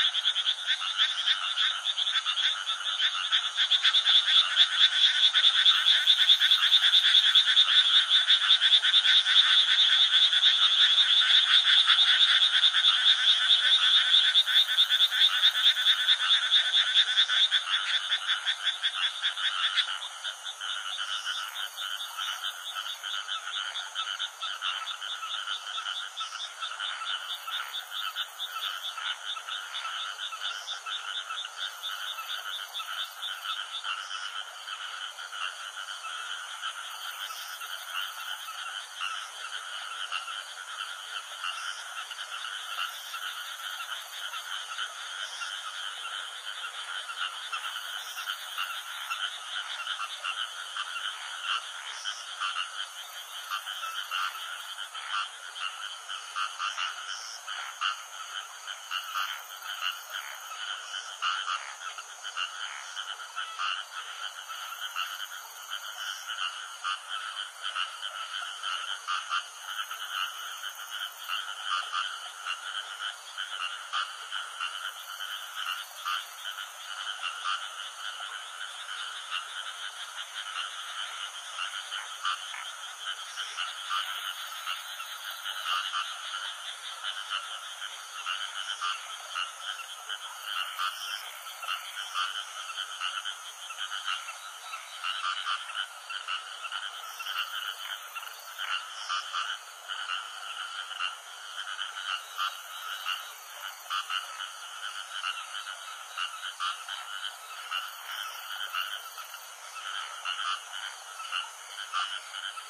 I'm sorry.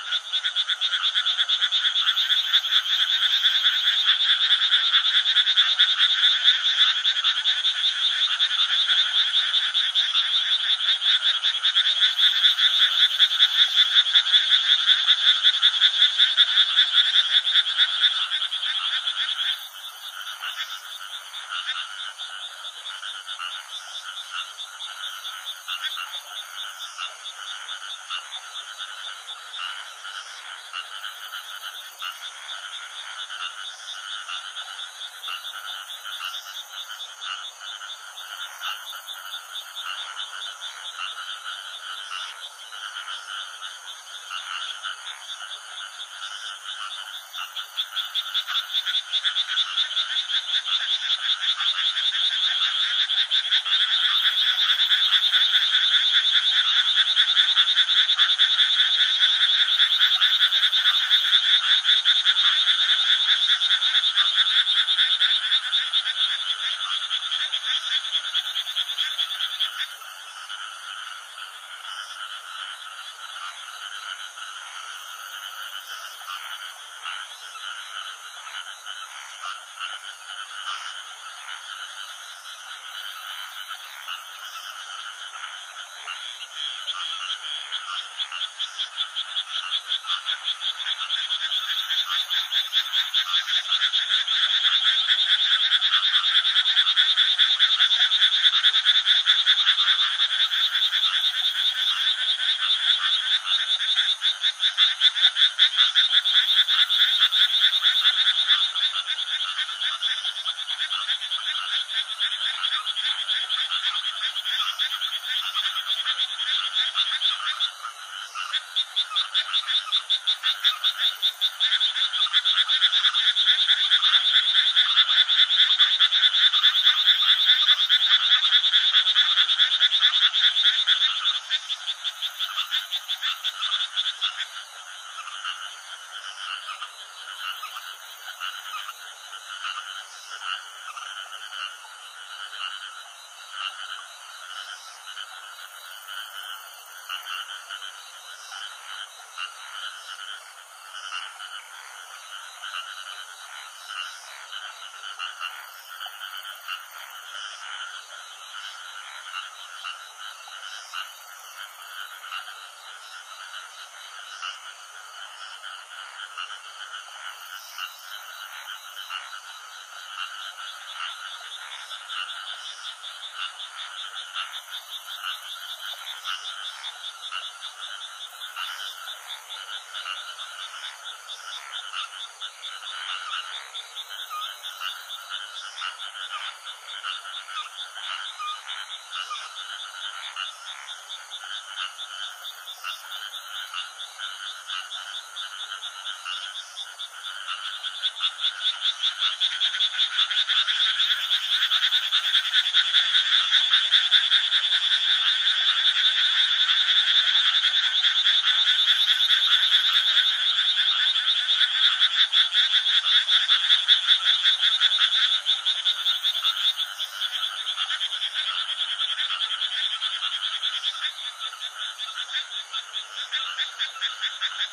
Thank you.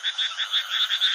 ハハハハ!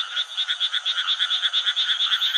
Thank you.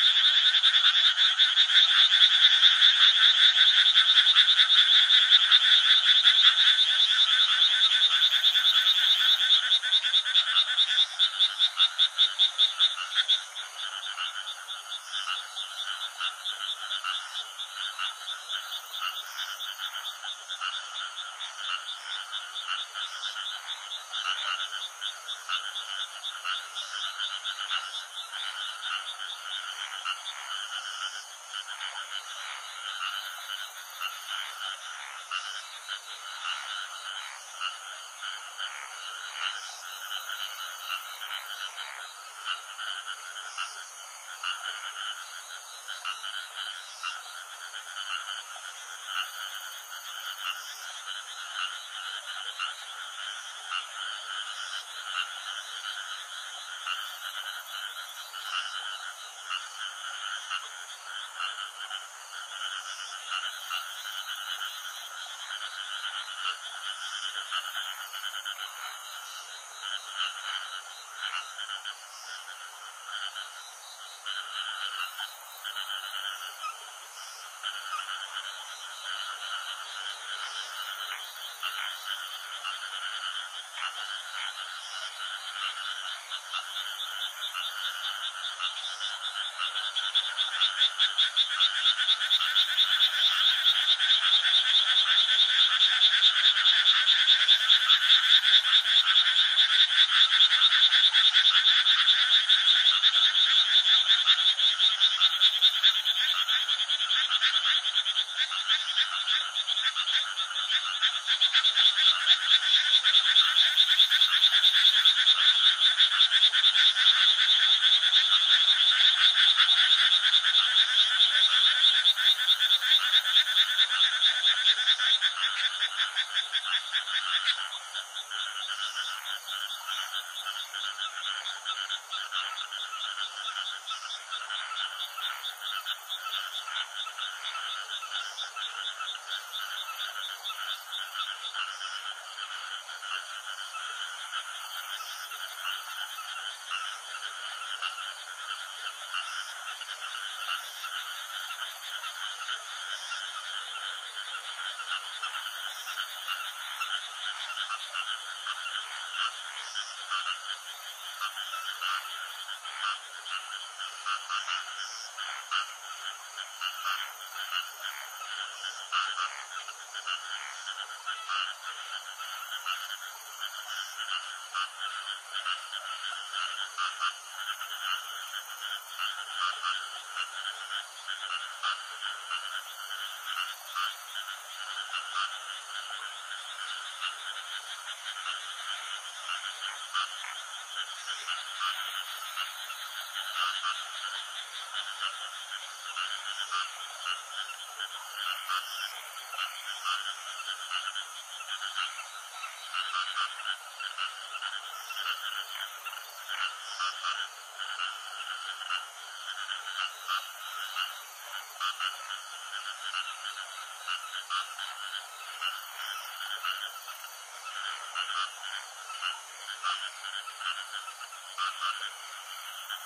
I'm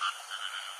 not going to do it.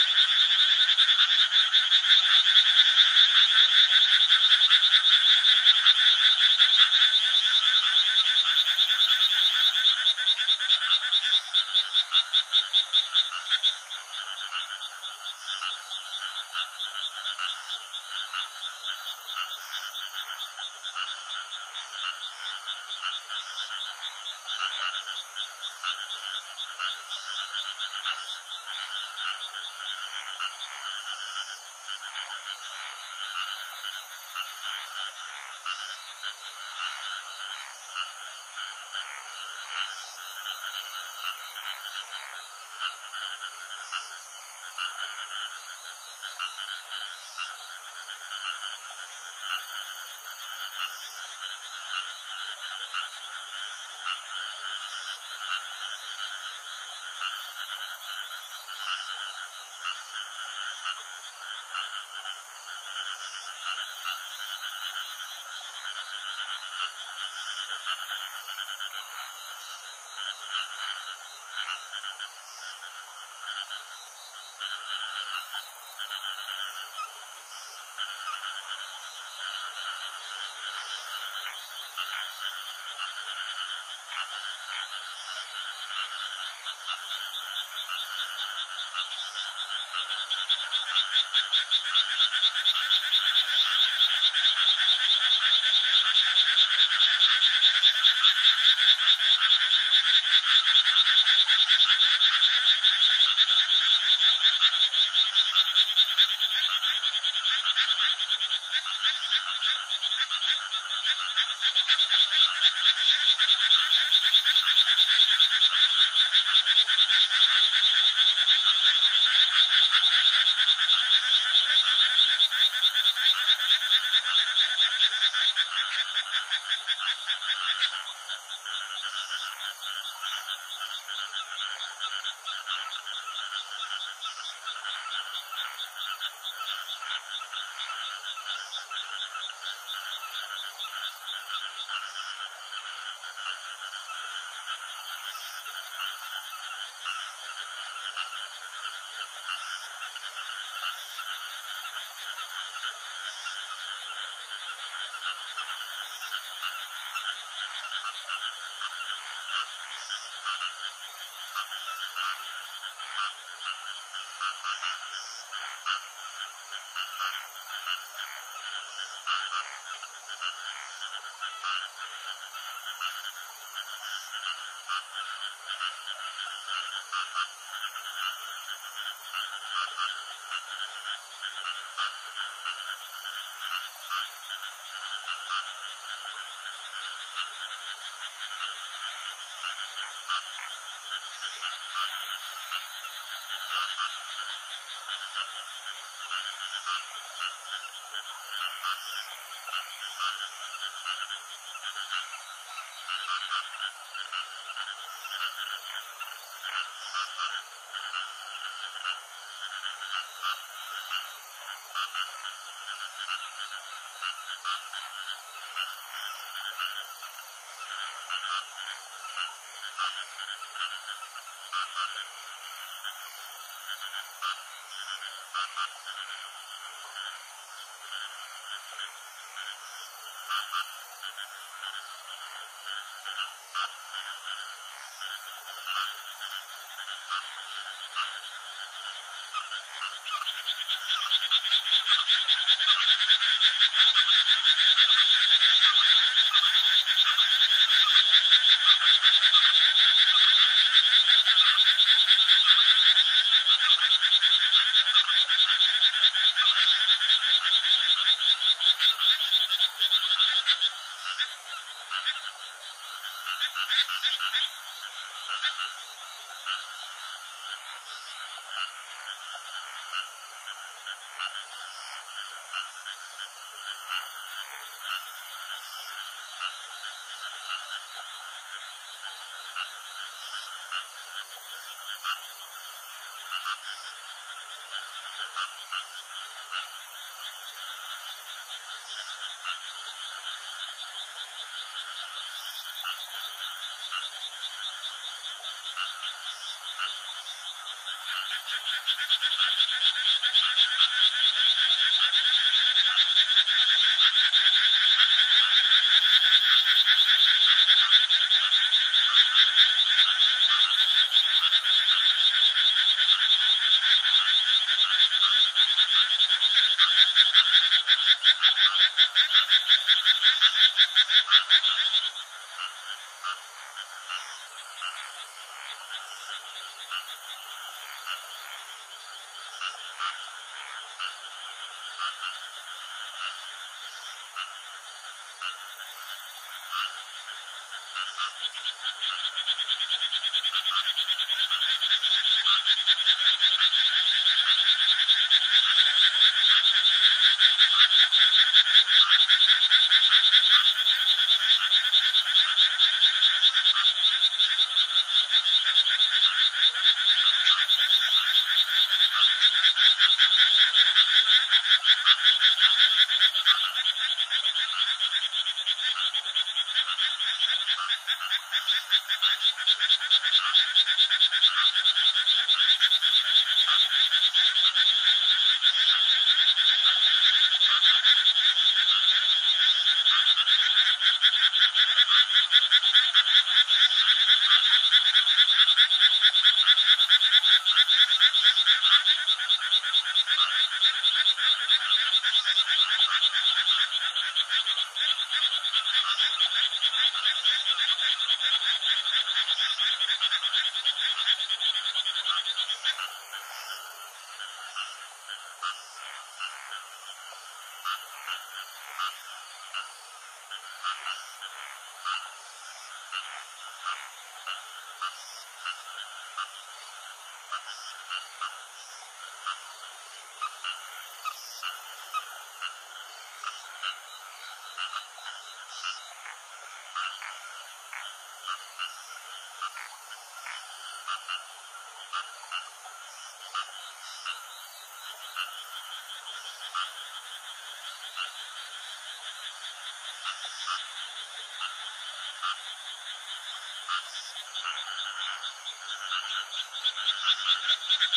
I'm not going to do it. I'm sorry.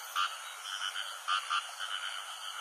I'm not going to do it.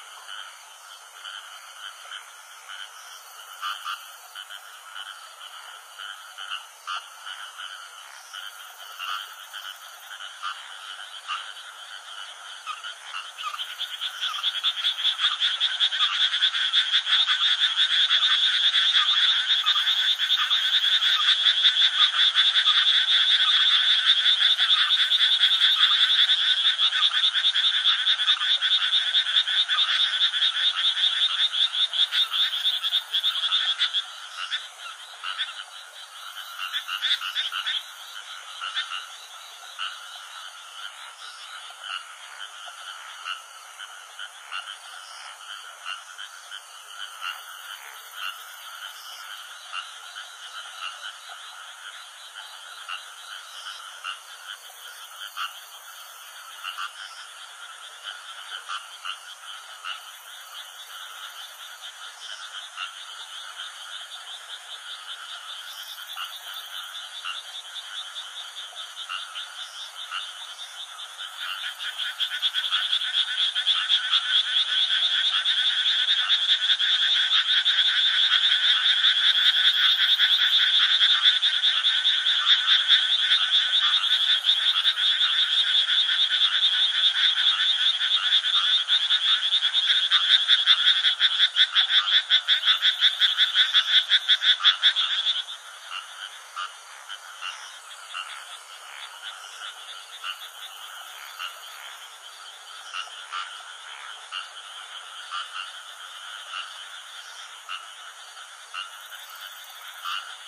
Thank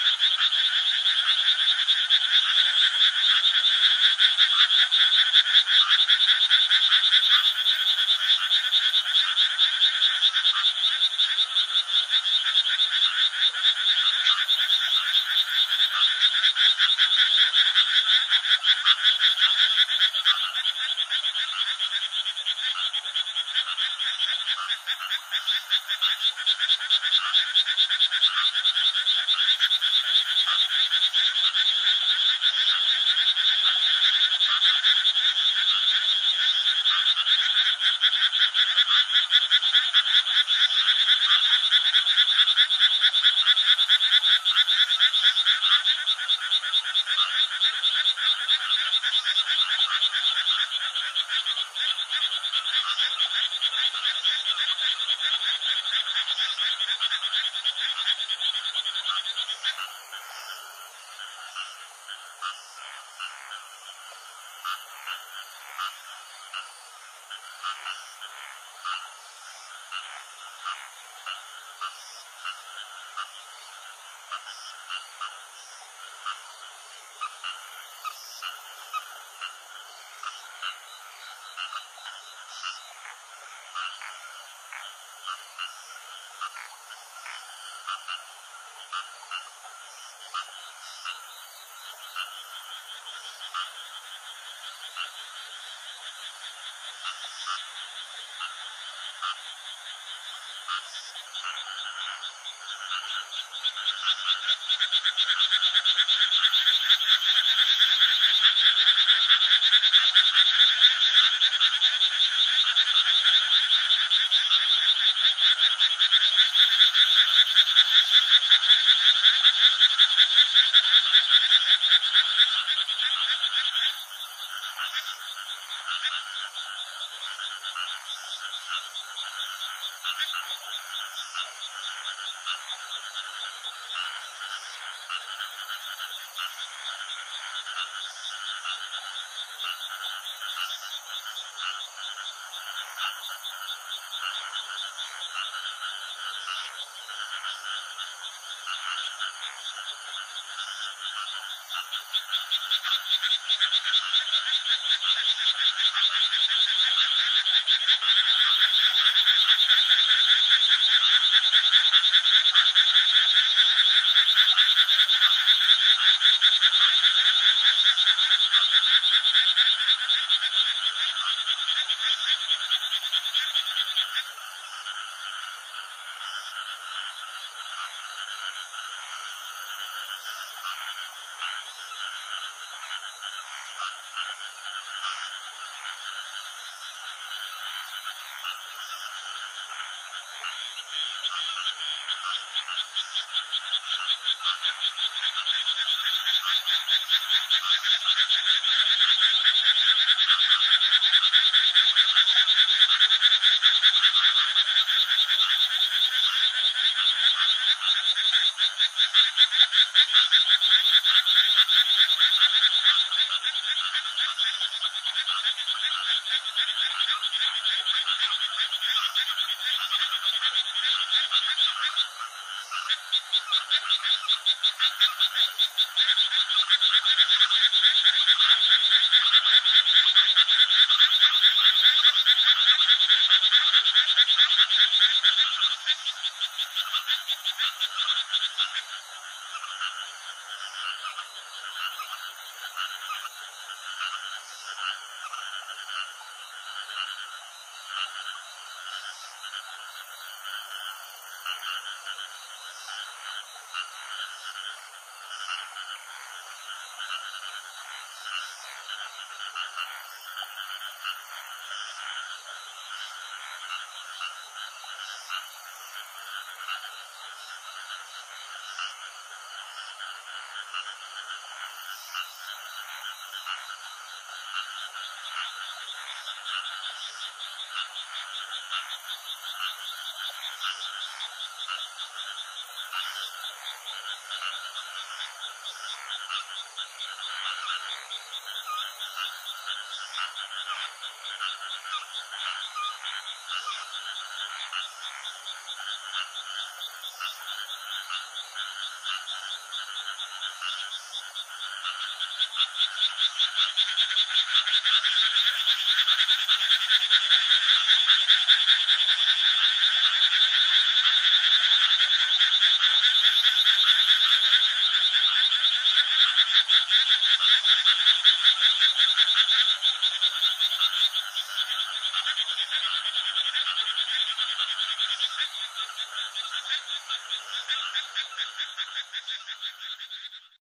you.